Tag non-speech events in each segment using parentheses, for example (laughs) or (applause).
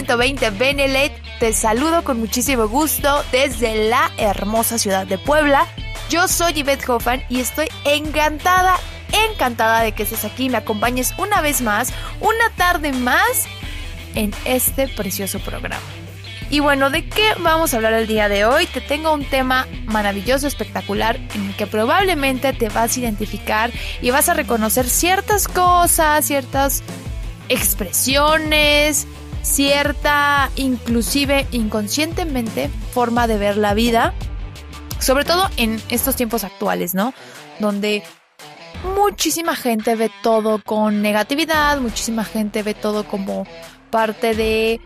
120 Benelet. Te saludo con muchísimo gusto desde la hermosa ciudad de Puebla. Yo soy Yvette Hoffman y estoy encantada, encantada de que estés aquí y me acompañes una vez más, una tarde más en este precioso programa. Y bueno, ¿de qué vamos a hablar el día de hoy? Te tengo un tema maravilloso, espectacular, en el que probablemente te vas a identificar y vas a reconocer ciertas cosas, ciertas expresiones, cierta, inclusive inconscientemente, forma de ver la vida, sobre todo en estos tiempos actuales, ¿no? Donde muchísima gente ve todo con negatividad, muchísima gente ve todo como parte de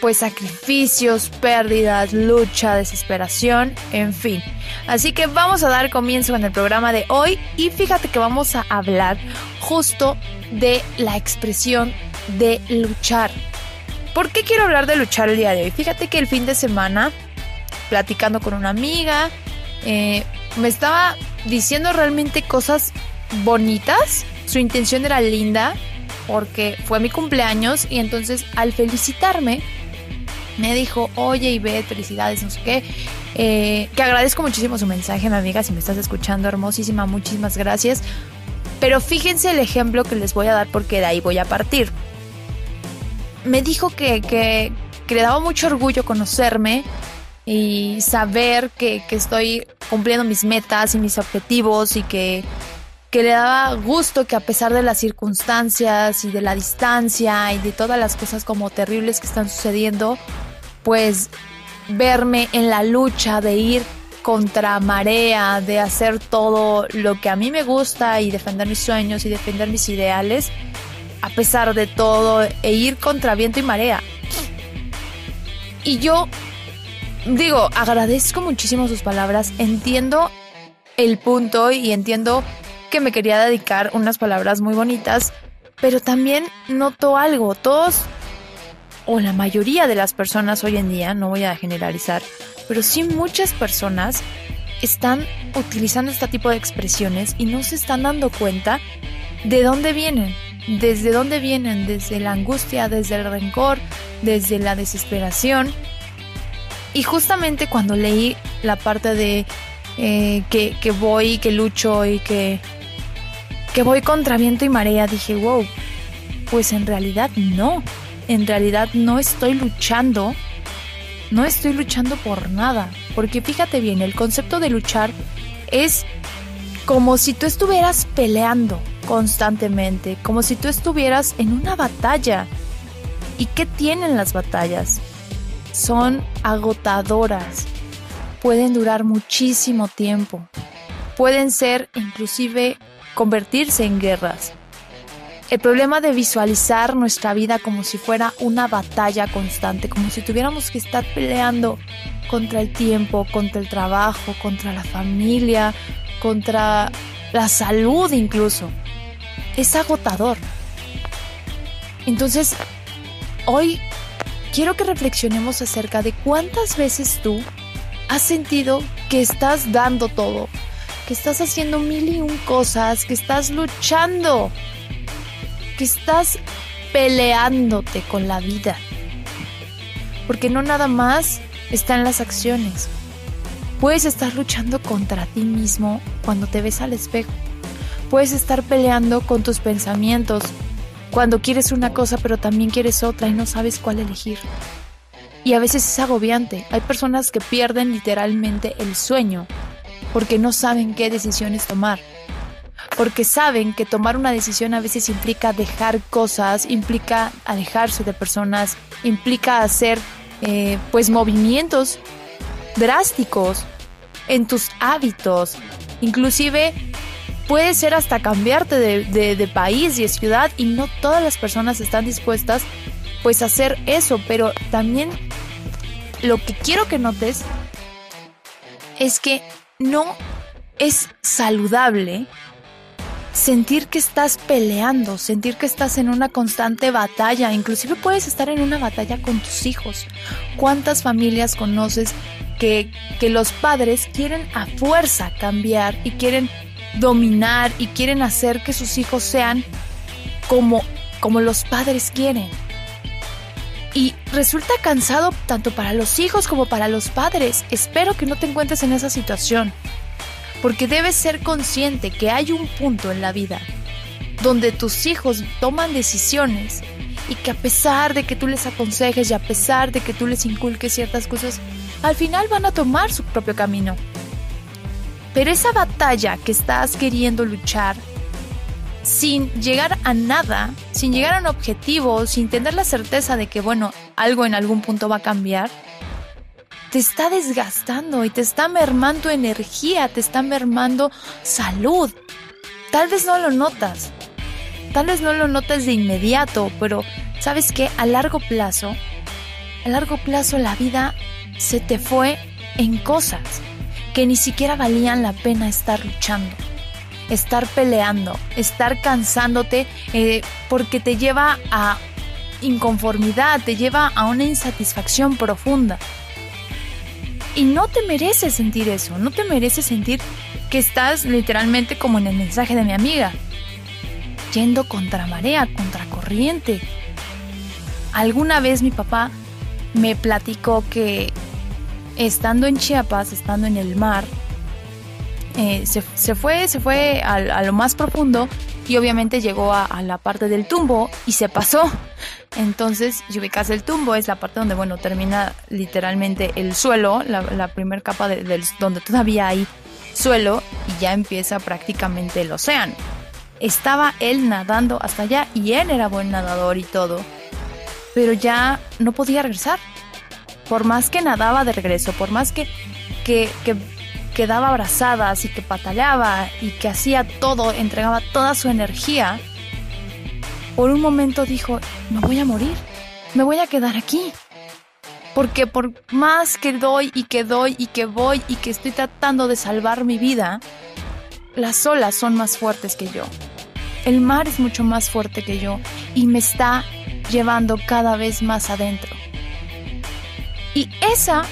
pues sacrificios, pérdidas, lucha, desesperación, en fin. Así que vamos a dar comienzo con el programa de hoy y fíjate que vamos a hablar justo de la expresión de luchar. ¿Por qué quiero hablar de luchar el día de hoy? Fíjate que el fin de semana, platicando con una amiga, eh, me estaba diciendo realmente cosas bonitas. Su intención era linda porque fue mi cumpleaños y entonces al felicitarme me dijo, oye Ivette, felicidades, no sé qué. Eh, que agradezco muchísimo su mensaje, mi amiga, si me estás escuchando, hermosísima, muchísimas gracias. Pero fíjense el ejemplo que les voy a dar porque de ahí voy a partir me dijo que, le daba mucho orgullo conocerme y saber que, estoy cumpliendo mis metas y mis objetivos y que, que le daba gusto que a pesar de las circunstancias y de la distancia y de todas las cosas como terribles que están sucediendo, pues verme en la lucha de ir contra marea, de hacer todo lo que a mí me gusta y defender mis sueños y defender mis ideales, a pesar de todo e ir contra viento y marea. Y yo digo, agradezco muchísimo sus palabras, entiendo el punto y entiendo que me quería dedicar unas palabras muy bonitas, pero también noto algo, todos o la mayoría de las personas hoy en día, no voy a generalizar, pero sí muchas personas están utilizando este tipo de expresiones y no se están dando cuenta de dónde vienen desde dónde vienen, desde la angustia, desde el rencor, desde la desesperación. Y justamente cuando leí la parte de eh, que, voy, que lucho y que, que voy contra viento y marea, dije, wow, pues en realidad no, en realidad no estoy luchando, no estoy luchando por nada, porque fíjate bien, el concepto de luchar es como si tú estuvieras peleando, constantemente, como si tú estuvieras en una batalla. ¿Y qué tienen las batallas? Son agotadoras, pueden durar muchísimo tiempo, pueden ser inclusive convertirse en guerras. El problema de visualizar nuestra vida como si fuera una batalla constante, como si tuviéramos que estar peleando contra el tiempo, contra el trabajo, contra la familia, contra la salud incluso es agotador. Entonces, hoy quiero que reflexionemos acerca de cuántas veces tú has sentido que estás dando todo, que estás haciendo mil y un cosas, que estás luchando, que estás peleándote con la vida. Porque no nada más está en las acciones. Puedes estar luchando contra ti mismo cuando te ves al espejo. Puedes estar peleando con tus pensamientos cuando quieres una cosa pero también quieres otra y no sabes cuál elegir. Y a veces es agobiante. Hay personas que pierden literalmente el sueño porque no saben qué decisiones tomar. Porque saben que tomar una decisión a veces implica dejar cosas, implica alejarse de personas, implica hacer eh, pues movimientos drásticos en tus hábitos, inclusive puede ser hasta cambiarte de, país y de ciudad y no todas las personas están dispuestas pues a hacer eso, pero también lo que quiero que notes es que no es saludable sentir que estás peleando, sentir que estás en una constante batalla, inclusive puedes estar en una batalla con tus hijos. ¿Cuántas familias conoces que, que los padres quieren a fuerza cambiar y quieren dominar y quieren hacer que sus hijos sean como, como los padres quieren? Y resulta cansado tanto para los hijos como para los padres. Espero que no te encuentres en esa situación porque debes ser consciente que hay un punto en la vida donde tus hijos toman decisiones y que a pesar de que tú les aconsejes y a pesar de que tú les inculques ciertas cosas, al final van a tomar su propio camino. Pero esa batalla que estás queriendo luchar, sin llegar a nada, sin llegar a un objetivo, sin tener la certeza de que, bueno, algo en algún punto va a cambiar, te está desgastando y te está mermando energía, te está mermando salud. Tal vez no lo notas, tal vez no lo notas de inmediato, pero sabes que a largo plazo, a largo plazo la vida se te fue en cosas que ni siquiera valían la pena estar luchando, estar peleando, estar cansándote eh, porque te lleva a inconformidad, te lleva a una insatisfacción profunda. Y no te mereces sentir eso, no te mereces sentir que estás literalmente como en el mensaje de mi amiga, yendo contra marea, contra corriente. Alguna vez mi papá me platicó que estando en Chiapas, estando en el mar, eh, se, fue, se fue a, lo más profundo y obviamente llegó a, la parte del tumbo y se pasó. Entonces, si el tumbo, es la parte donde, bueno, termina literalmente el suelo, la, primera capa de, donde todavía hay suelo y ya empieza prácticamente el océano. Estaba él nadando hasta allá y él era buen nadador y todo, pero ya no podía regresar. Por más que nadaba de regreso, por más que, que, que quedaba abrazadas y que pataleaba y que hacía todo, entregaba toda su energía, por un momento dijo, me voy a morir, me voy a quedar aquí. Porque por más que doy y que doy y que voy y que estoy tratando de salvar mi vida, las olas son más fuertes que yo. El mar es mucho más fuerte que yo y me está llevando cada vez más adentro. Y esa,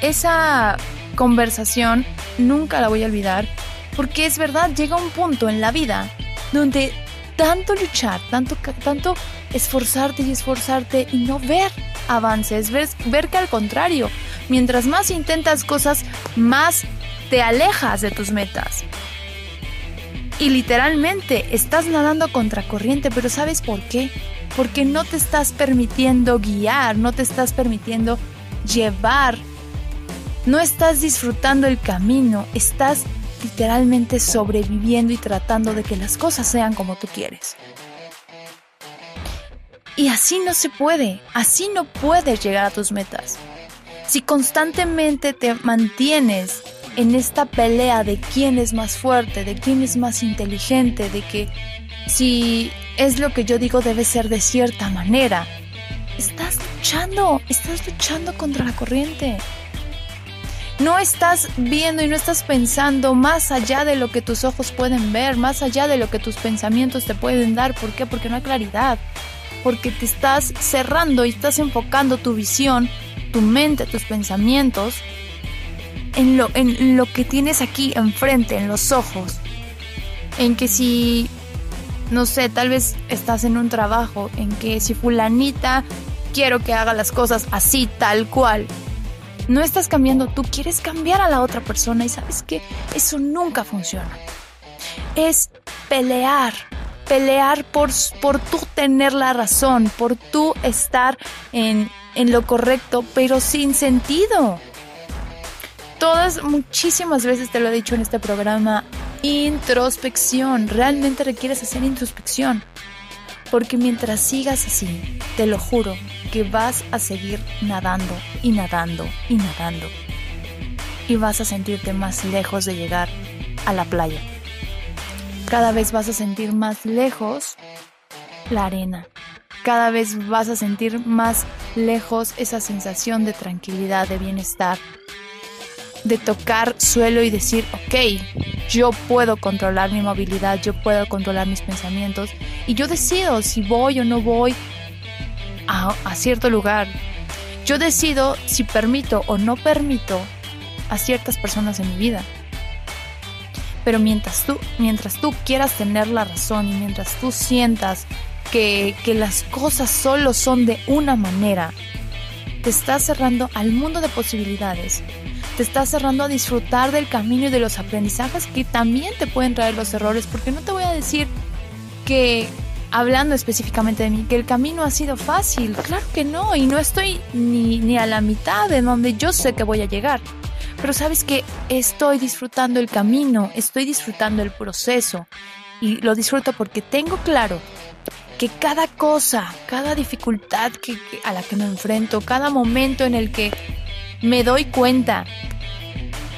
esa conversación nunca la voy a olvidar porque es verdad, llega un punto en la vida donde tanto luchar, tanto, tanto esforzarte y esforzarte y no ver avances, ver, ver que al contrario, mientras más intentas cosas, más te alejas de tus metas. Y literalmente estás nadando contra corriente, pero ¿sabes por qué? Porque no te estás permitiendo guiar, no te estás permitiendo llevar, no estás disfrutando el camino, estás literalmente sobreviviendo y tratando de que las cosas sean como tú quieres. Y así no se puede, así no puedes llegar a tus metas. Si constantemente te mantienes en esta pelea de quién es más fuerte, de quién es más inteligente, de que si es lo que yo digo debe ser de cierta manera, estás luchando, estás luchando contra la corriente no estás viendo y no estás pensando más allá de lo que tus ojos pueden ver, más allá de lo que tus pensamientos te pueden dar. ¿Por qué? Porque no hay claridad. Porque te estás cerrando y estás enfocando tu visión, tu mente, tus pensamientos en lo, en lo que tienes aquí enfrente, en los ojos. En que si, no sé, tal vez estás en un trabajo, en que si fulanita quiero que haga las cosas así, tal cual, no estás cambiando tú, quieres cambiar a la otra persona y sabes que eso nunca funciona. Es pelear, pelear por, por tú tener la razón, por tú estar en, en lo correcto, pero sin sentido. Todas, muchísimas veces te lo he dicho en este programa, introspección, realmente requieres hacer introspección. Porque mientras sigas así, te lo juro, que vas a seguir nadando y nadando y nadando. Y vas a sentirte más lejos de llegar a la playa. cada vez vas a sentir más lejos la arena. Cada vez vas a sentir más lejos esa sensación de tranquilidad, de bienestar, de tocar suelo y decir, ok, yo puedo controlar mi movilidad, yo puedo controlar mis pensamientos y yo decido si voy o no voy a, cierto lugar. Yo decido si permito o no permito a ciertas personas en mi vida. Pero mientras tú, mientras tú quieras tener la razón y mientras tú sientas que, que las cosas solo son de una manera, te estás cerrando al mundo de posibilidades te estás cerrando a disfrutar del camino y de los aprendizajes que también te pueden traer los errores, porque no te voy a decir que, hablando específicamente de mí, que el camino ha sido fácil, claro que no, y no estoy ni, ni a la mitad de donde yo sé que voy a llegar. Pero sabes que estoy disfrutando el camino, estoy disfrutando el proceso y lo disfruto porque tengo claro que cada cosa, cada dificultad que, a la que me enfrento, cada momento en el que me doy cuenta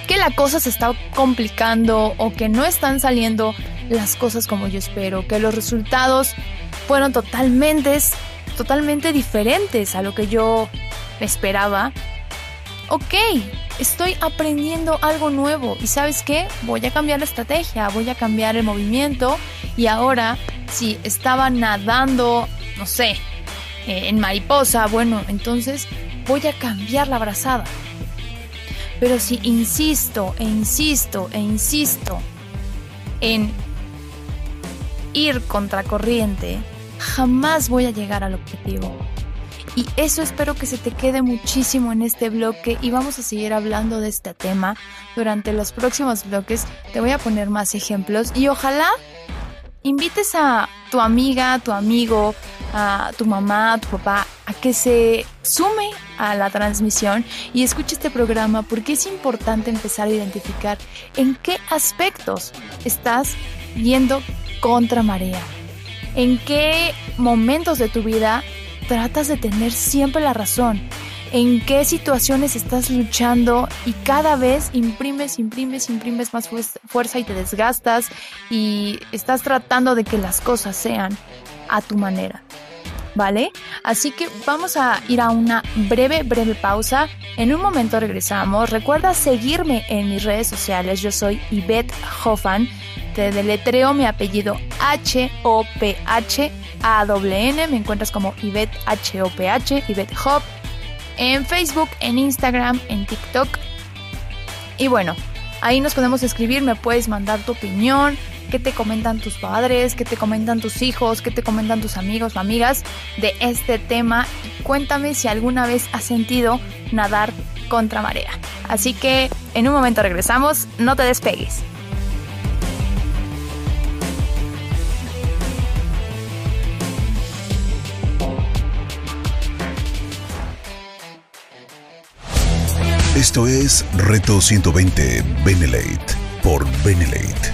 que la cosa se está complicando o que no están saliendo las cosas como yo espero, que los resultados fueron totalmente, totalmente diferentes a lo que yo esperaba. Ok, estoy aprendiendo algo nuevo y sabes qué, voy a cambiar la estrategia, voy a cambiar el movimiento y ahora si estaba nadando, no sé, eh, en mariposa, bueno, entonces voy a cambiar la brazada. Pero si insisto e insisto e insisto en ir contracorriente, jamás voy a llegar al objetivo. Y eso espero que se te quede muchísimo en este bloque y vamos a seguir hablando de este tema durante los próximos bloques. Te voy a poner más ejemplos y ojalá invites a tu amiga, tu amigo, a tu mamá, a tu papá, a que se sume a la transmisión y escuche este programa porque es importante empezar a identificar en qué aspectos estás yendo contra marea, en qué momentos de tu vida tratas de tener siempre la razón, en qué situaciones estás luchando y cada vez imprimes, imprimes, imprimes más fuerza y te desgastas y estás tratando de que las cosas sean a tu manera. ¿Vale? Así que vamos a ir a una breve, breve pausa. En un momento regresamos. Recuerda seguirme en mis redes sociales. Yo soy Yvette Hoffan. Te deletreo mi apellido H-O-P-H-A-W-N. Me encuentras como Yvette H-O-P-H, Yvette Hop. En Facebook, en Instagram, en TikTok. Y bueno, ahí nos podemos escribir. Me puedes mandar tu opinión qué te comentan tus padres, qué te comentan tus hijos, qué te comentan tus amigos o amigas de este tema. cuéntame si alguna vez has sentido nadar contra marea. Así que en un momento regresamos, no te despegues. Esto es Reto 120 Benelate por Benelate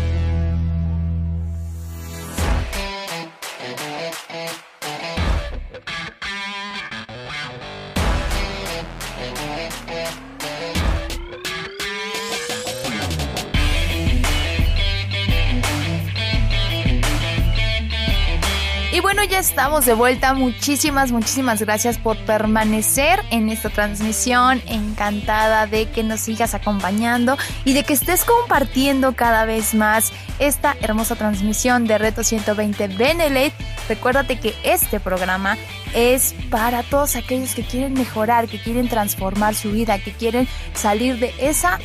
ya estamos de vuelta. Muchísimas, muchísimas gracias por permanecer en esta transmisión. Encantada de que nos sigas acompañando y de que estés compartiendo cada vez más esta hermosa transmisión de Reto 120 Benelete. Recuérdate que este programa es para todos aquellos que quieren mejorar, que quieren transformar su vida, que quieren salir de esa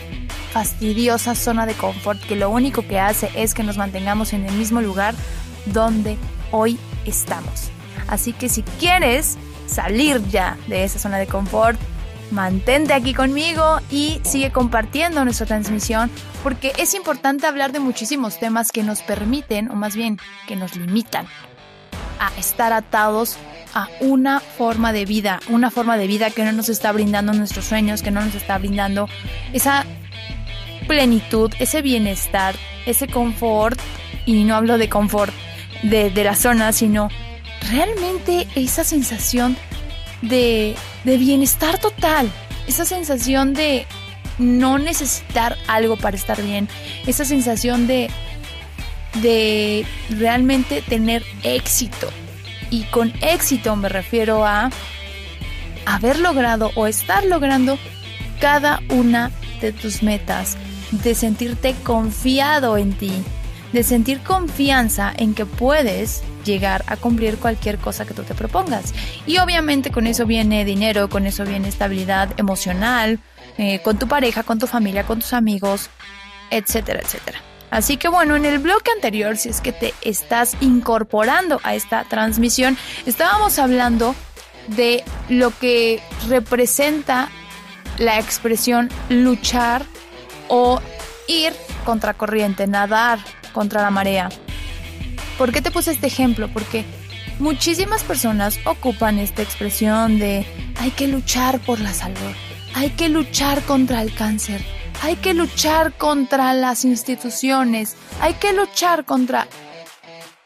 fastidiosa zona de confort que lo único que hace es que nos mantengamos en el mismo lugar donde hoy estamos. Así que si quieres salir ya de esa zona de confort, mantente aquí conmigo y sigue compartiendo nuestra transmisión porque es importante hablar de muchísimos temas que nos permiten, o más bien que nos limitan, a estar atados a una forma de vida, una forma de vida que no nos está brindando nuestros sueños, que no nos está brindando esa plenitud, ese bienestar, ese confort, y no hablo de confort de, la zona, sino realmente esa sensación de, de bienestar total, esa sensación de no necesitar algo para estar bien, esa sensación de, de realmente tener éxito. Y con éxito me refiero a haber logrado o estar logrando cada una de tus metas, de sentirte confiado en ti, de sentir confianza en que puedes llegar a cumplir cualquier cosa que tú te propongas. Y obviamente con eso viene dinero, con eso viene estabilidad emocional, eh, con tu pareja, con tu familia, con tus amigos, etcétera, etcétera. Así que bueno, en el bloque anterior, si es que te estás incorporando a esta transmisión, estábamos hablando de lo que representa la expresión luchar o ir contra corriente, nadar contra la marea. ¿Por qué te puse este ejemplo? Porque muchísimas personas ocupan esta expresión de hay que luchar por la salud, hay que luchar contra el cáncer, hay que luchar contra las instituciones, hay que luchar contra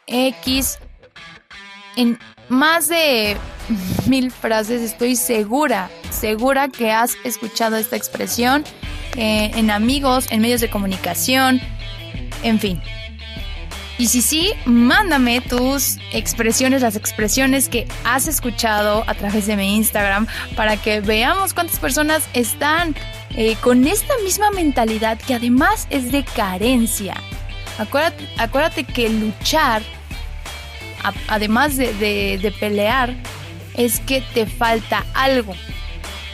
X. En más de (laughs) mil frases estoy segura, segura que has escuchado esta expresión eh, en amigos, en medios de comunicación, en fin. Y si sí, mándame tus expresiones, las expresiones que has escuchado a través de mi Instagram para que veamos cuántas personas están eh, con esta misma mentalidad que además es de carencia. Acuérdate, acuérdate que luchar, además de pelear, es que te falta algo.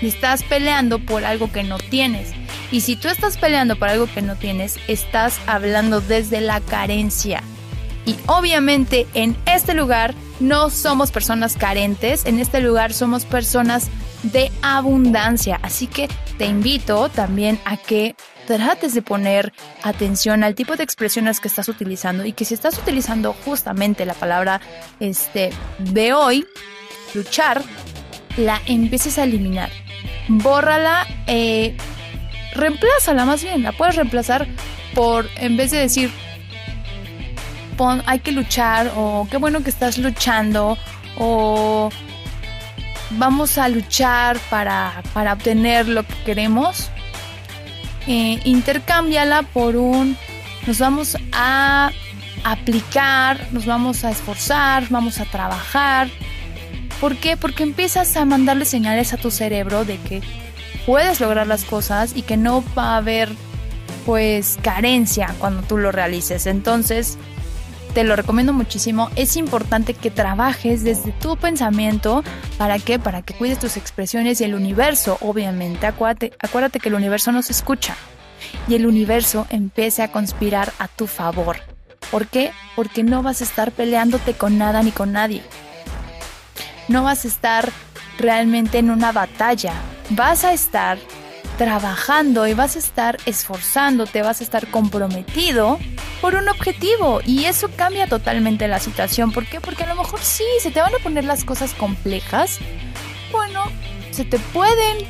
Estás peleando por algo que no tienes. Y si tú estás peleando por algo que no tienes, estás hablando desde la carencia. Y obviamente en este lugar no somos personas carentes, en este lugar somos personas de abundancia. Así que te invito también a que trates de poner atención al tipo de expresiones que estás utilizando y que si estás utilizando justamente la palabra este, de hoy, luchar, la empieces a eliminar. Bórrala, eh, reemplázala más bien, la puedes reemplazar por, en vez de decir hay que luchar o qué bueno que estás luchando o vamos a luchar para, obtener lo que queremos, eh, intercámbiala por un nos vamos a aplicar, nos vamos a esforzar, vamos a trabajar. ¿Por qué? Porque empiezas a mandarle señales a tu cerebro de que puedes lograr las cosas y que no va a haber pues carencia cuando tú lo realices. Entonces, te lo recomiendo muchísimo. Es importante que trabajes desde tu pensamiento. ¿Para qué? Para que cuides tus expresiones y el universo, obviamente. Acuérdate, acuérdate que el universo nos escucha y el universo empiece a conspirar a tu favor. ¿Por qué? Porque no vas a estar peleándote con nada ni con nadie. No vas a estar realmente en una batalla. Vas a estar trabajando y vas a estar esforzándote, vas a estar comprometido por un objetivo y eso cambia totalmente la situación. ¿Por qué? Porque a lo mejor sí, se te van a poner las cosas complejas. Bueno, se te pueden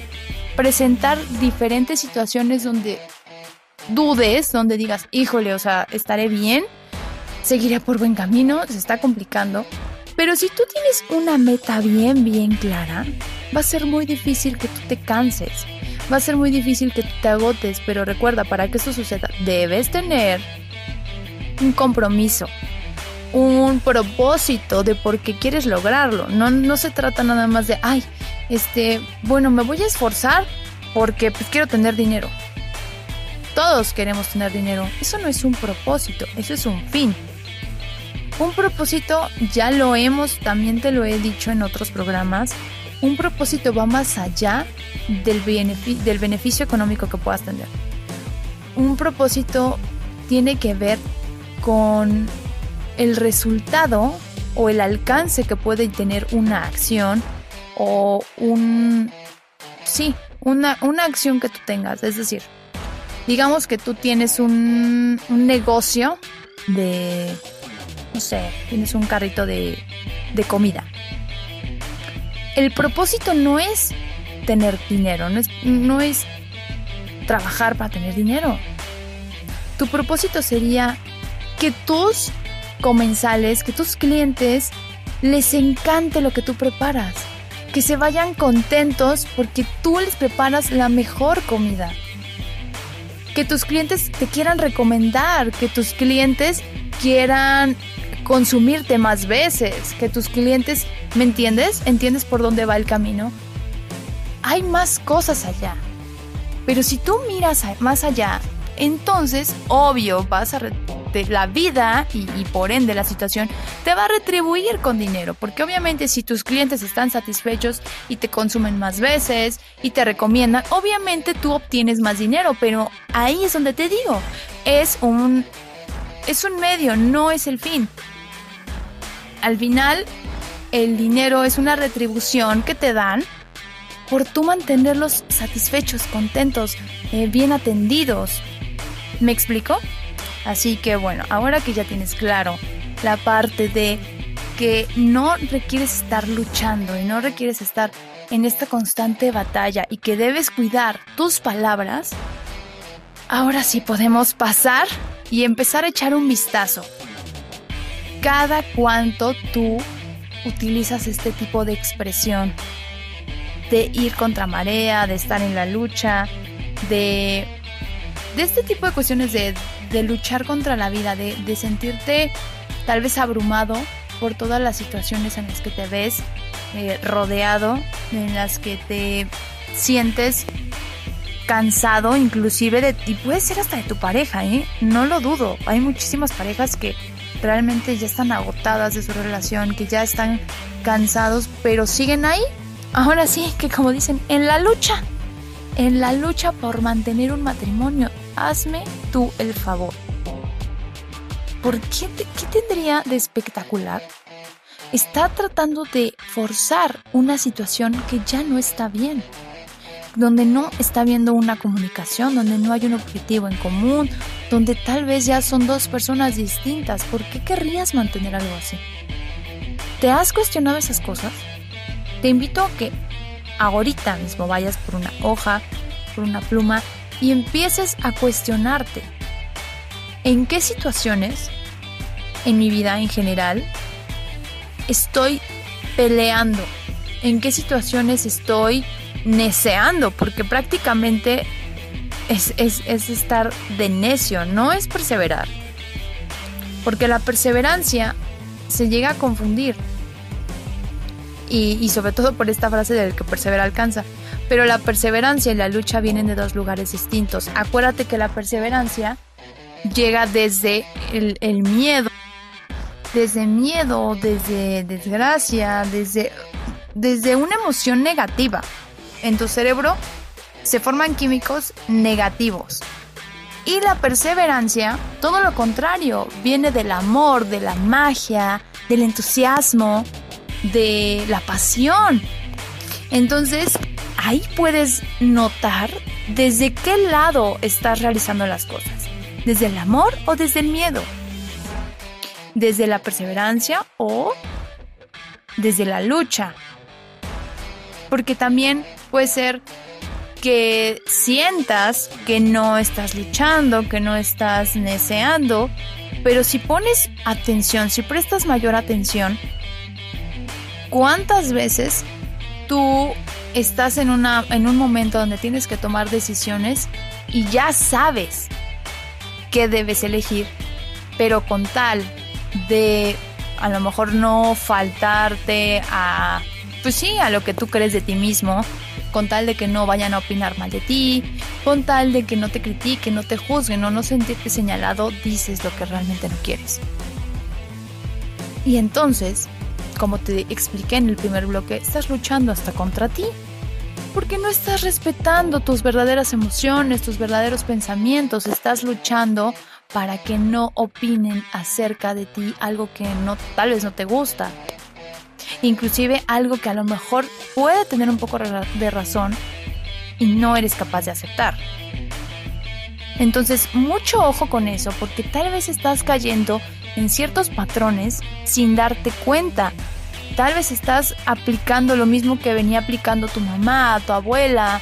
presentar diferentes situaciones donde dudes, donde digas, híjole, o sea, estaré bien, seguiré por buen camino, se está complicando. Pero si tú tienes una meta bien, bien clara, va a ser muy difícil que tú te canses. Va a ser muy difícil que tú te agotes, pero recuerda, para que esto suceda, debes tener un compromiso, un propósito de por qué quieres lograrlo. No, no se trata nada más de, ay, este, bueno, me voy a esforzar porque pues, quiero tener dinero. Todos queremos tener dinero. Eso no es un propósito, eso es un fin. Un propósito, ya lo hemos, también te lo he dicho en otros programas, un propósito va más allá del, del beneficio económico que puedas tener. Un propósito tiene que ver con el resultado o el alcance que puede tener una acción o un... Sí, una, una acción que tú tengas. Es decir, digamos que tú tienes un, un negocio de, no sé, tienes un carrito de, de comida. El propósito no es tener dinero, no es, no es trabajar para tener dinero. Tu propósito sería que tus comensales, que tus clientes les encante lo que tú preparas, que se vayan contentos porque tú les preparas la mejor comida. Que tus clientes te quieran recomendar, que tus clientes quieran consumirte más veces, que tus clientes, ¿me entiendes? ¿Entiendes por dónde va el camino? Hay más cosas allá. Pero si tú miras más allá, entonces, obvio, vas a la vida y, por ende la situación te va a retribuir con dinero, porque obviamente si tus clientes están satisfechos y te consumen más veces y te recomiendan, obviamente tú obtienes más dinero, pero ahí es donde te digo, es un es un medio, no es el fin. Al final el dinero es una retribución que te dan por tú mantenerlos satisfechos, contentos, eh, bien atendidos. ¿Me explico? Así que bueno, ahora que ya tienes claro la parte de que no requieres estar luchando y no requieres estar en esta constante batalla y que debes cuidar tus palabras, ahora sí podemos pasar y empezar a echar un vistazo. Cada cuánto tú utilizas este tipo de expresión, de ir contra marea, de estar en la lucha, de, de este tipo de cuestiones de de luchar contra la vida, de, sentirte tal vez abrumado por todas las situaciones en las que te ves eh, rodeado, en las que te sientes cansado inclusive de ti, puede ser hasta de tu pareja, ¿eh? No lo dudo, hay muchísimas parejas que realmente ya están agotadas de su relación, que ya están cansados, pero siguen ahí. Ahora sí, que como dicen, en la lucha, en la lucha por mantener un matrimonio hazme tú el favor. ¿Por qué, qué tendría de espectacular? Está tratando de forzar una situación que ya no está bien, donde no está habiendo una comunicación, donde no hay un objetivo en común, donde tal vez ya son dos personas distintas. ¿Por qué querrías mantener algo así? ¿Te has cuestionado esas cosas? Te invito a que ahorita mismo vayas por una hoja, por una pluma y empieces a cuestionarte en qué situaciones en mi vida en general estoy peleando, en qué situaciones estoy neceando, porque prácticamente es, estar de necio, no es perseverar. Porque la perseverancia se llega a confundir. Y, sobre todo por esta frase del que persevera alcanza. Pero la perseverancia y la lucha vienen de dos lugares distintos. Acuérdate que la perseverancia llega desde el, miedo, desde miedo, desde desgracia, desde, desde una emoción negativa. En tu cerebro se forman químicos negativos. Y la perseverancia, todo lo contrario, viene del amor, de la magia, del entusiasmo, de la pasión. Entonces, ahí puedes notar desde qué lado estás realizando las cosas. ¿Desde el amor o desde el miedo? ¿Desde la perseverancia o desde la lucha? Porque también puede ser que sientas que no estás luchando, que no estás deseando, pero si pones atención, si prestas mayor atención, ¿cuántas veces tú estás en, una, en un momento donde tienes que tomar decisiones y ya sabes qué debes elegir, pero con tal de a lo mejor no faltarte a, pues sí, a lo que tú crees de ti mismo, con tal de que no vayan a opinar mal de ti, con tal de que no te critiquen, no te juzguen o no sentirte señalado, dices lo que realmente no quieres. Y entonces, como te expliqué en el primer bloque, estás luchando hasta contra ti porque no estás respetando tus verdaderas emociones, tus verdaderos pensamientos, estás luchando para que no opinen acerca de ti algo que no tal vez no te gusta. Inclusive algo que a lo mejor puede tener un poco de razón y no eres capaz de aceptar. Entonces, mucho ojo con eso, porque tal vez estás cayendo en ciertos patrones sin darte cuenta Tal vez estás aplicando lo mismo que venía aplicando tu mamá, tu abuela,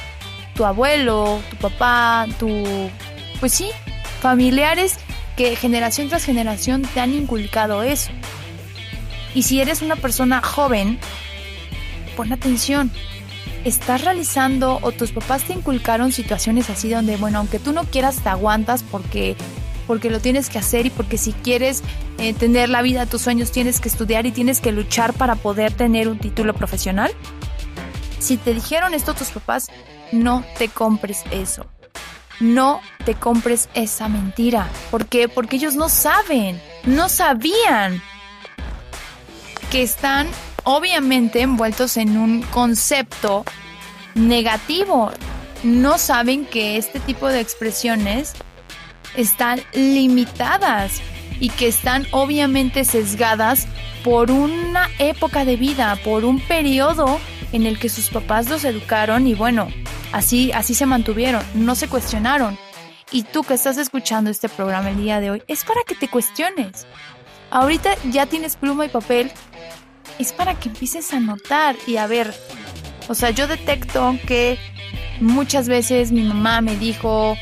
tu abuelo, tu papá, tu... Pues sí, familiares que generación tras generación te han inculcado eso. Y si eres una persona joven, pon atención. ¿Estás realizando o tus papás te inculcaron situaciones así donde, bueno, aunque tú no quieras, te aguantas porque, porque lo tienes que hacer y porque si quieres eh, tener la vida tus sueños tienes que estudiar y tienes que luchar para poder tener un título profesional? Si te dijeron esto tus papás, no te compres eso. No te compres esa mentira. ¿Por qué? Porque ellos no saben, no sabían que están obviamente envueltos en un concepto negativo. No saben que este tipo de expresiones están limitadas y que están obviamente sesgadas por una época de vida, por un periodo en el que sus papás los educaron y bueno, así, así se mantuvieron, no se cuestionaron. Y tú que estás escuchando este programa el día de hoy, es para que te cuestiones. Ahorita ya tienes pluma y papel, es para que empieces a notar y a ver. O sea, yo detecto que muchas veces mi mamá me dijo,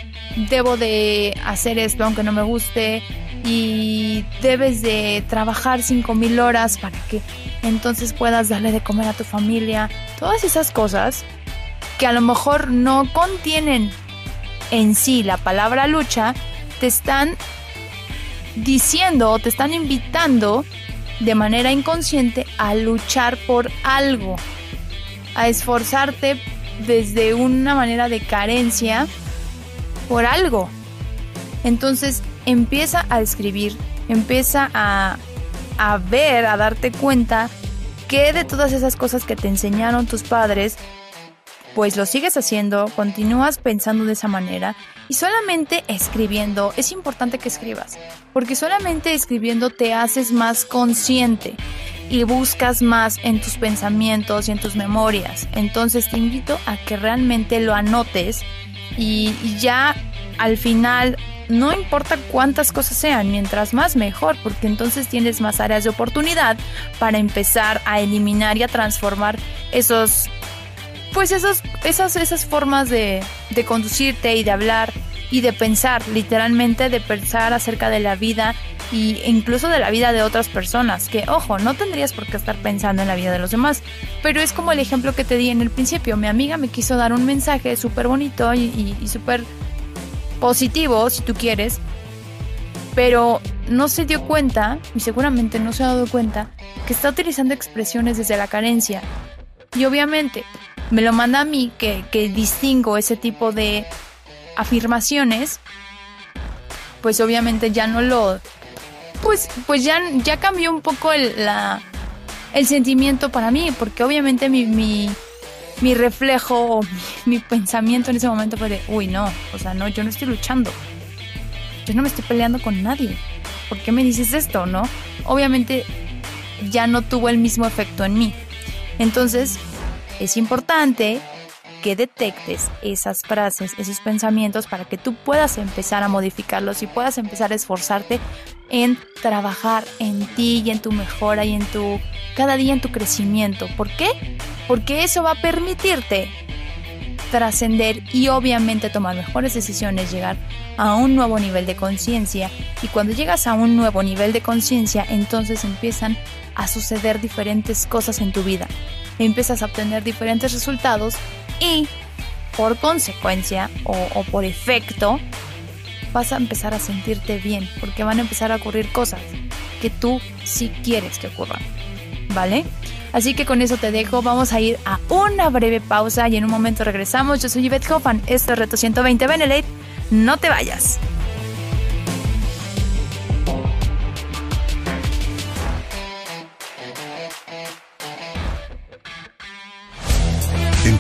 debo de hacer esto aunque no me guste y debes de trabajar mil horas para que entonces puedas darle de comer a tu familia. Todas esas cosas que a lo mejor no contienen en sí la palabra lucha, te están diciendo o te están invitando de manera inconsciente a luchar por algo, a esforzarte desde una manera de carencia por algo. Entonces empieza a escribir, empieza a, a ver, a darte cuenta que de todas esas cosas que te enseñaron tus padres, pues lo sigues haciendo, continúas pensando de esa manera y solamente escribiendo, es importante que escribas, porque solamente escribiendo te haces más consciente y buscas más en tus pensamientos y en tus memorias. Entonces te invito a que realmente lo anotes y, ya al final no importa cuántas cosas sean, mientras más mejor, porque entonces tienes más áreas de oportunidad para empezar a eliminar y a transformar esos, pues esos, esas, esas formas de, de conducirte y de hablar y de pensar, literalmente de pensar acerca de la vida y incluso de la vida de otras personas, que ojo, no tendrías por qué estar pensando en la vida de los demás, pero es como el ejemplo que te di en el principio, mi amiga me quiso dar un mensaje súper bonito y, súper positivo, si tú quieres, pero no se dio cuenta, y seguramente no se ha dado cuenta, que está utilizando expresiones desde la carencia. Y obviamente me lo manda a mí, que, que distingo ese tipo de afirmaciones, pues obviamente ya no lo pues, pues ya, ya cambió un poco el, el sentimiento para mí, porque obviamente mi, mi, mi reflejo o mi, pensamiento en ese momento fue de, uy, no, o sea, no, yo no estoy luchando, yo no me estoy peleando con nadie, ¿por qué me dices esto, no? Obviamente ya no tuvo el mismo efecto en mí. Entonces, es importante que detectes esas frases, esos pensamientos para que tú puedas empezar a modificarlos y puedas empezar a esforzarte en trabajar en ti y en tu mejora y en tu cada día en tu crecimiento. ¿Por qué? Porque eso va a permitirte trascender y obviamente tomar mejores decisiones, llegar a un nuevo nivel de conciencia y cuando llegas a un nuevo nivel de conciencia entonces empiezan a suceder diferentes cosas en tu vida. Empiezas a obtener diferentes resultados y por consecuencia o, por efecto vas a empezar a sentirte bien porque van a empezar a ocurrir cosas que tú sí quieres que ocurran. ¿Vale? Así que con eso te dejo, vamos a ir a una breve pausa y en un momento regresamos. Yo soy Yvette Hoffman, esto es Reto 120 Benelete, no te vayas.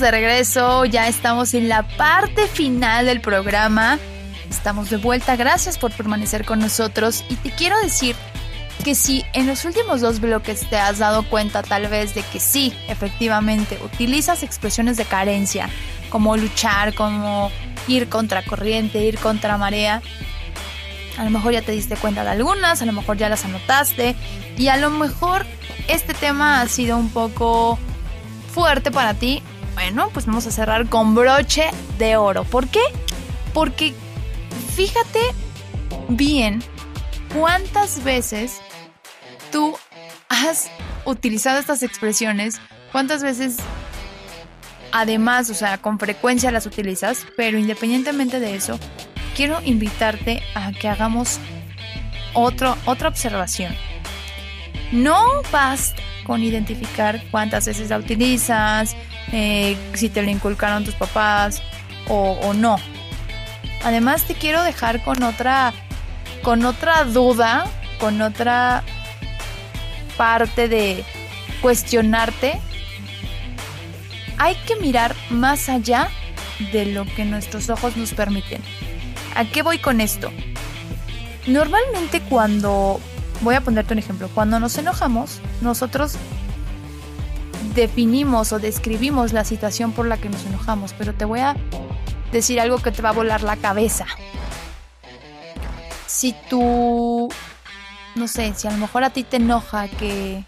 de regreso, ya estamos en la parte final del programa. Estamos de vuelta, gracias por permanecer con nosotros y te quiero decir que si en los últimos dos bloques te has dado cuenta tal vez de que sí, efectivamente, utilizas expresiones de carencia, como luchar, como ir contra corriente, ir contra marea, a lo mejor ya te diste cuenta de algunas, a lo mejor ya las anotaste y a lo mejor este tema ha sido un poco fuerte para ti. Bueno, pues vamos a cerrar con broche de oro. ¿Por qué? Porque fíjate bien cuántas veces tú has utilizado estas expresiones, cuántas veces además, o sea, con frecuencia las utilizas, pero independientemente de eso, quiero invitarte a que hagamos otra observación. No basta con identificar cuántas veces la utilizas, eh, si te lo inculcaron tus papás o, o no. Además te quiero dejar con otra, con otra duda, con otra parte de cuestionarte. Hay que mirar más allá de lo que nuestros ojos nos permiten. ¿A qué voy con esto? Normalmente cuando, voy a ponerte un ejemplo, cuando nos enojamos, nosotros definimos o describimos la situación por la que nos enojamos, pero te voy a decir algo que te va a volar la cabeza. Si tú, no sé, si a lo mejor a ti te enoja que,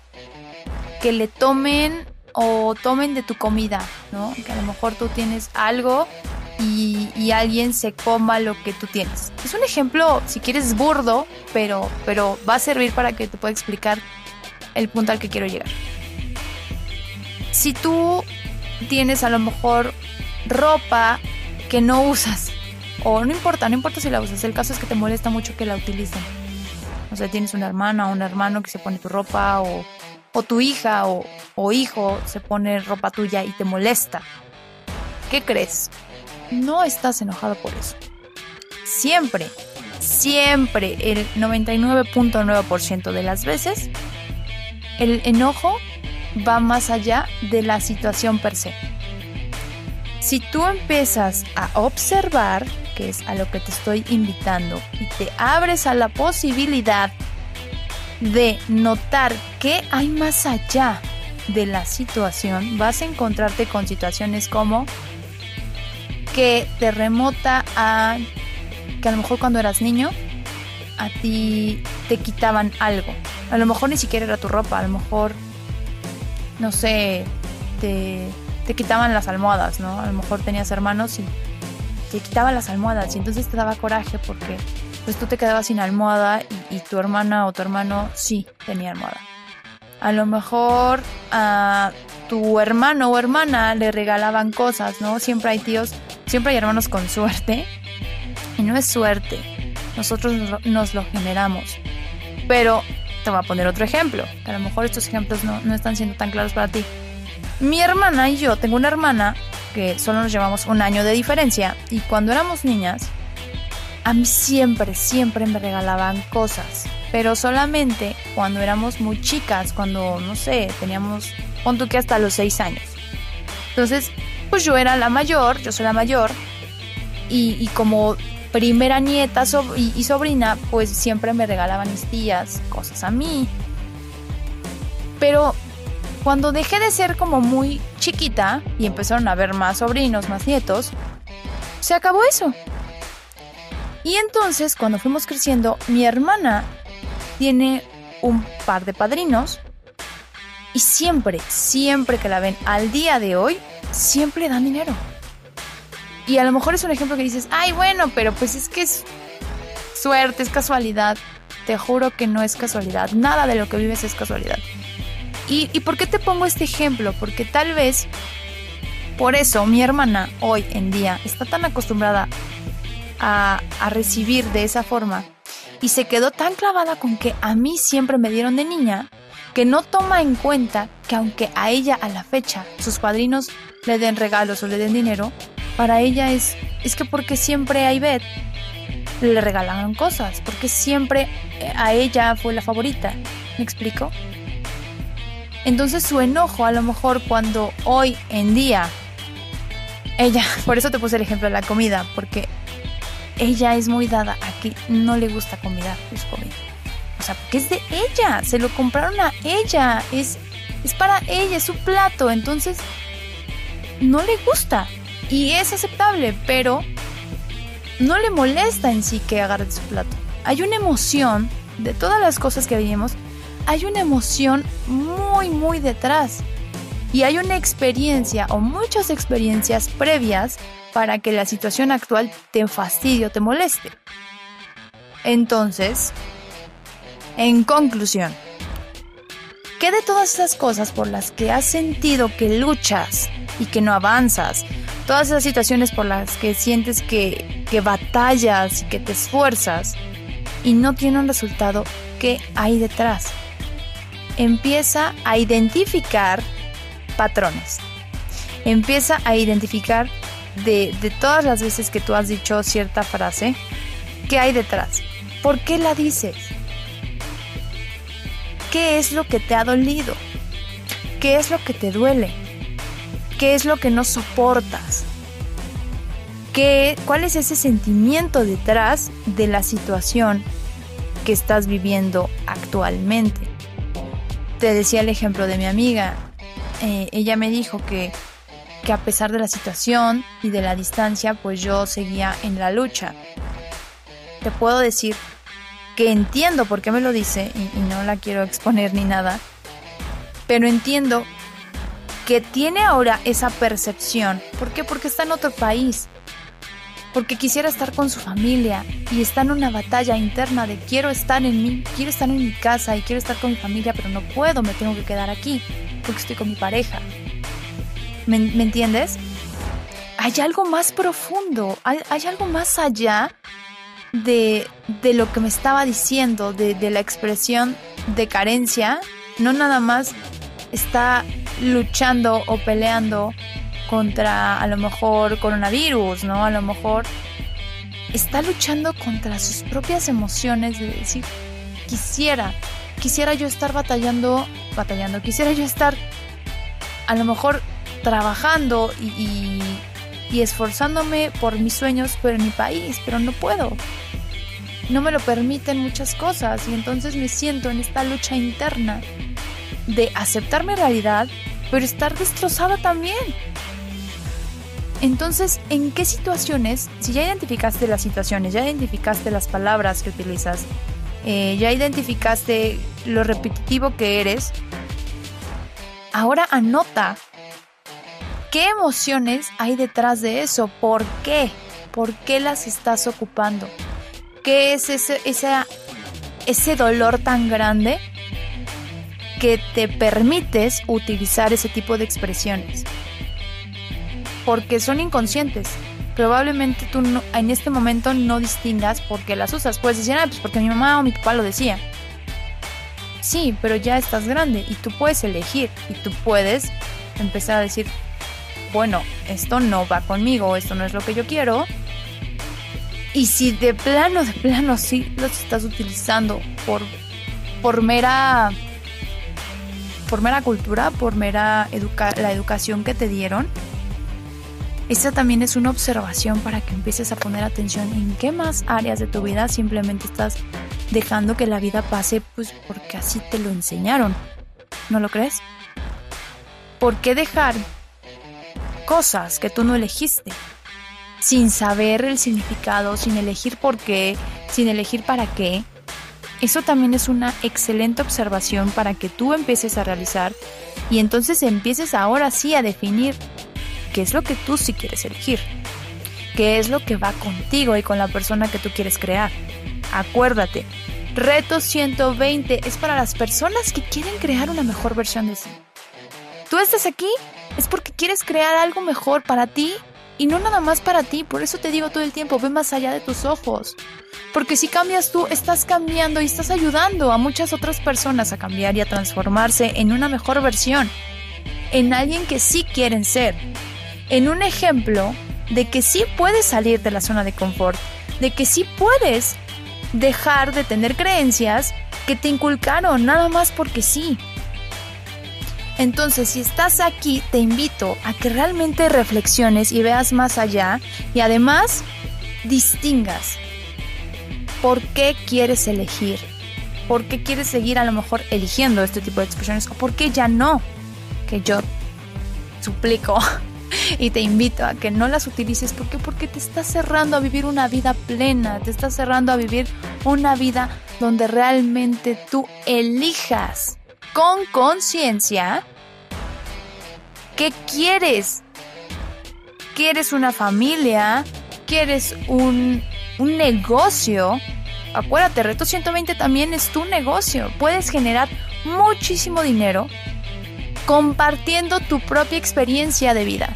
que le tomen o tomen de tu comida, ¿no? Que a lo mejor tú tienes algo y, alguien se coma lo que tú tienes. Es un ejemplo, si quieres, burdo, pero, pero va a servir para que te pueda explicar el punto al que quiero llegar. Si tú tienes a lo mejor ropa que no usas, o no importa, no importa si la usas, el caso es que te molesta mucho que la utilicen. O sea, tienes una hermana o un hermano que se pone tu ropa, o, tu hija o, o hijo se pone ropa tuya y te molesta. ¿Qué crees? No estás enojado por eso. Siempre, siempre, el 99.9% de las veces, el enojo va más allá de la situación per se. Si tú empiezas a observar, que es a lo que te estoy invitando, y te abres a la posibilidad de notar qué hay más allá de la situación, vas a encontrarte con situaciones como que te remota a que a lo mejor cuando eras niño a ti te quitaban algo. A lo mejor ni siquiera era tu ropa, a lo mejor, no sé, te, te quitaban las almohadas, ¿no? A lo mejor tenías hermanos y te quitaban las almohadas y entonces te daba coraje porque pues tú te quedabas sin almohada y, tu hermana o tu hermano sí tenía almohada. A lo mejor a tu hermano o hermana le regalaban cosas, ¿no? Siempre hay tíos Siempre hay hermanos con suerte. Y no es suerte. Nosotros nos lo generamos. Pero te voy a poner otro ejemplo. Que a lo mejor estos ejemplos no, no están siendo tan claros para ti. Mi hermana y yo, tengo una hermana que solo nos llevamos un año de diferencia. Y cuando éramos niñas, a mí siempre, siempre me regalaban cosas. Pero solamente cuando éramos muy chicas, cuando, no sé, teníamos, pon que hasta los seis años. Entonces, pues yo era la mayor, yo soy la mayor, y, como primera nieta y, sobrina, pues siempre me regalaban mis tías cosas a mí. Pero cuando dejé de ser como muy chiquita y empezaron a haber más sobrinos, más nietos, se acabó eso. Y entonces, cuando fuimos creciendo, mi hermana tiene un par de padrinos y siempre, siempre que la ven al día de hoy, siempre dan dinero. Y a lo mejor es un ejemplo que dices, ay, bueno, pero pues es que es suerte, es casualidad. Te juro que no es casualidad. Nada de lo que vives es casualidad. ¿Y, y por qué te pongo este ejemplo? Porque tal vez por eso mi hermana hoy en día está tan acostumbrada a, a recibir de esa forma y se quedó tan clavada con que a mí siempre me dieron de niña que no toma en cuenta que aunque a ella a la fecha sus padrinos le den regalos o le den dinero, para ella es, es que porque siempre a Ivette le regalan cosas, porque siempre eh, a ella fue la favorita. ¿Me explico? Entonces su enojo a lo mejor cuando hoy en día ella, (laughs) por eso te puse el ejemplo de la comida, porque ella es muy dada a que no le gusta comida, pues comida. O sea, porque es de ella, se lo compraron a ella, es, es para ella, es su plato, entonces no le gusta y es aceptable, pero no le molesta en sí que agarre su plato. Hay una emoción de todas las cosas que vivimos, hay una emoción muy, muy detrás. Y hay una experiencia o muchas experiencias previas para que la situación actual te fastidie o te moleste. Entonces, en conclusión, ¿qué de todas esas cosas por las que has sentido que luchas y que no avanzas? Todas esas situaciones por las que sientes que, que batallas y que te esfuerzas y no tiene un resultado, ¿qué hay detrás? Empieza a identificar patrones. Empieza a identificar de, de todas las veces que tú has dicho cierta frase, ¿qué hay detrás? ¿Por qué la dices? ¿Qué es lo que te ha dolido? ¿Qué es lo que te duele? ¿Qué es lo que no soportas? ¿Qué, ¿Cuál es ese sentimiento detrás de la situación que estás viviendo actualmente? Te decía el ejemplo de mi amiga. Eh, ella me dijo que, que a pesar de la situación y de la distancia, pues yo seguía en la lucha. Te puedo decir que entiendo por qué me lo dice y, y no la quiero exponer ni nada, pero entiendo que tiene ahora esa percepción. ¿Por qué? Porque está en otro país. Porque quisiera estar con su familia y está en una batalla interna de quiero estar en mí, quiero estar en mi casa y quiero estar con mi familia, pero no puedo, me tengo que quedar aquí porque estoy con mi pareja. ¿Me, me entiendes? Hay algo más profundo, hay, hay algo más allá de, de, lo que me estaba diciendo, de, de la expresión de carencia. No nada más está luchando o peleando contra a lo mejor coronavirus, ¿no? A lo mejor está luchando contra sus propias emociones de decir, quisiera, quisiera yo estar batallando, batallando, quisiera yo estar a lo mejor trabajando y, y, esforzándome por mis sueños, pero en mi país, pero no puedo. No me lo permiten muchas cosas y entonces me siento en esta lucha interna de aceptar mi realidad, pero estar destrozada también. Entonces, ¿en qué situaciones, si ya identificaste las situaciones, ya identificaste las palabras que utilizas, eh, ya identificaste lo repetitivo que eres, ahora anota qué emociones hay detrás de eso, por qué, por qué las estás ocupando, qué es ese, esa, ese dolor tan grande que te permites utilizar ese tipo de expresiones. Porque son inconscientes. Probablemente tú no, en este momento no distingas por qué las usas. Puedes decir, ah, pues porque mi mamá o mi papá lo decía. Sí, pero ya estás grande y tú puedes elegir y tú puedes empezar a decir, bueno, esto no va conmigo, esto no es lo que yo quiero. Y si de plano, de plano sí los estás utilizando por, por mera por mera cultura, por mera la educación que te dieron. Esta también es una observación para que empieces a poner atención en qué más áreas de tu vida simplemente estás dejando que la vida pase pues porque así te lo enseñaron. ¿No lo crees? ¿Por qué dejar cosas que tú no elegiste? Sin saber el significado, sin elegir por qué, sin elegir para qué, eso también es una excelente observación para que tú empieces a realizar y entonces empieces ahora sí a definir qué es lo que tú sí quieres elegir, qué es lo que va contigo y con la persona que tú quieres crear. Acuérdate, Reto 120 es para las personas que quieren crear una mejor versión de sí. Tú estás aquí es porque quieres crear algo mejor para ti y no nada más para ti, por eso te digo todo el tiempo, ve más allá de tus ojos. Porque si cambias tú, estás cambiando y estás ayudando a muchas otras personas a cambiar y a transformarse en una mejor versión, en alguien que sí quieren ser, en un ejemplo de que sí puedes salir de la zona de confort, de que sí puedes dejar de tener creencias que te inculcaron nada más porque sí. Entonces, si estás aquí, te invito a que realmente reflexiones y veas más allá y además distingas por qué quieres elegir, por qué quieres seguir a lo mejor eligiendo este tipo de expresiones o por qué ya no, que yo suplico (laughs) y te invito a que no las utilices. Porque porque te estás cerrando a vivir una vida plena, te estás cerrando a vivir una vida donde realmente tú elijas con conciencia qué quieres. ¿Quieres una familia? ¿Quieres un, un negocio? Acuérdate, Reto 120 también es tu negocio. Puedes generar muchísimo dinero compartiendo tu propia experiencia de vida,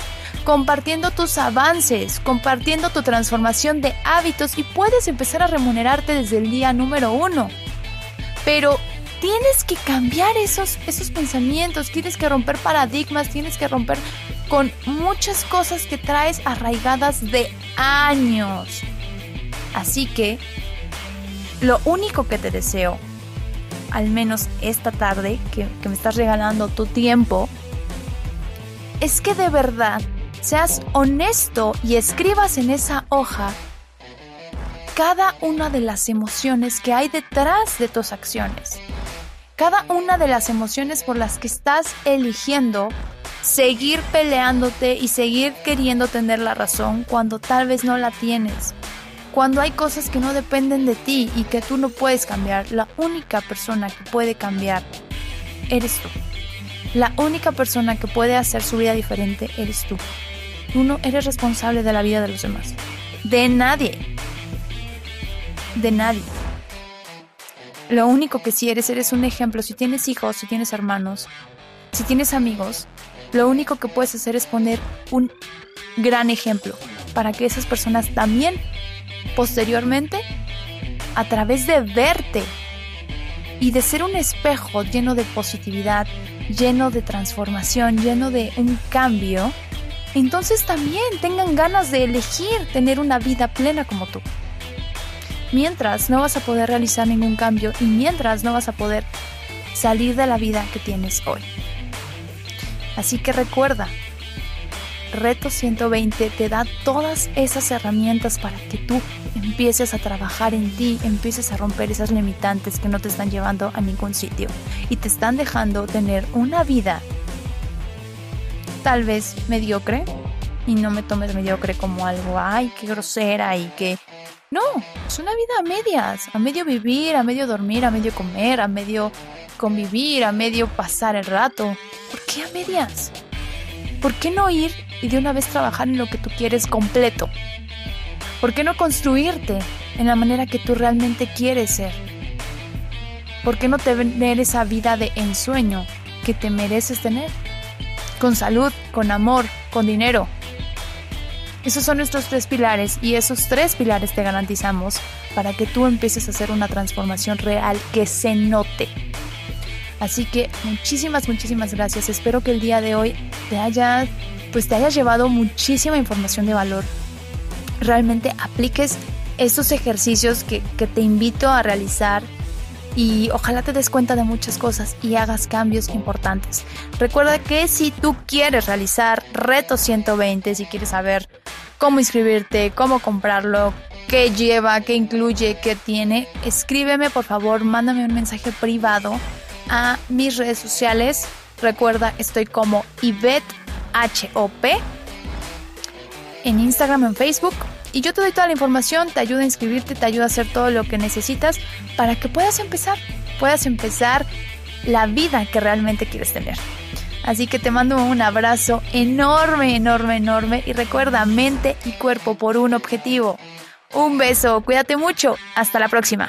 compartiendo tus avances, compartiendo tu transformación de hábitos y puedes empezar a remunerarte desde el día número uno. Pero tienes que cambiar esos, esos pensamientos, tienes que romper paradigmas, tienes que romper con muchas cosas que traes arraigadas de años. Así que lo único que te deseo al menos esta tarde, que, me estás regalando tu tiempo, es que de verdad seas honesto y escribas en esa hoja cada una de las emociones que hay detrás de tus acciones. Cada una de las emociones por las que estás eligiendo seguir peleándote y seguir queriendo tener la razón cuando tal vez no la tienes. Cuando hay cosas que no dependen de ti y que tú no puedes cambiar, la única persona que puede cambiar eres tú. La única persona que puede hacer su vida diferente eres tú. Tú no eres responsable de la vida de los demás. De nadie. De nadie. Lo único que si eres, eres un ejemplo. Si tienes hijos, si tienes hermanos, si tienes amigos, lo único que puedes hacer es poner un gran ejemplo para que esas personas también posteriormente a través de verte y de ser un espejo lleno de positividad, lleno de transformación, lleno de un cambio, entonces también tengan ganas de elegir tener una vida plena como tú. Mientras no vas a poder realizar ningún cambio y mientras no vas a poder salir de la vida que tienes hoy. Así que recuerda, Reto 120 te da todas esas herramientas para que tú empieces a trabajar en ti, empieces a romper esas limitantes que no te están llevando a ningún sitio y te están dejando tener una vida tal vez mediocre y no me tomes mediocre como algo, ay, qué grosera y que... No, es una vida a medias, a medio vivir, a medio dormir, a medio comer, a medio convivir, a medio pasar el rato. ¿Por qué a medias? ¿Por qué no ir y de una vez trabajar en lo que tú quieres completo? ¿Por qué no construirte en la manera que tú realmente quieres ser? ¿Por qué no tener esa vida de ensueño que te mereces tener? Con salud, con amor, con dinero. Esos son nuestros tres pilares y esos tres pilares te garantizamos para que tú empieces a hacer una transformación real que se note. Así que muchísimas, muchísimas gracias. Espero que el día de hoy te haya, pues te haya llevado muchísima información de valor. Realmente apliques estos ejercicios que, que te invito a realizar y ojalá te des cuenta de muchas cosas y hagas cambios importantes. Recuerda que si tú quieres realizar Reto 120, si quieres saber cómo inscribirte, cómo comprarlo, qué lleva, qué incluye, qué tiene, escríbeme por favor, mándame un mensaje privado a mis redes sociales. Recuerda, estoy como HOP en Instagram, en Facebook. Y yo te doy toda la información, te ayuda a inscribirte, te ayuda a hacer todo lo que necesitas para que puedas empezar, puedas empezar la vida que realmente quieres tener. Así que te mando un abrazo enorme, enorme, enorme y recuerda mente y cuerpo por un objetivo. Un beso, cuídate mucho, hasta la próxima.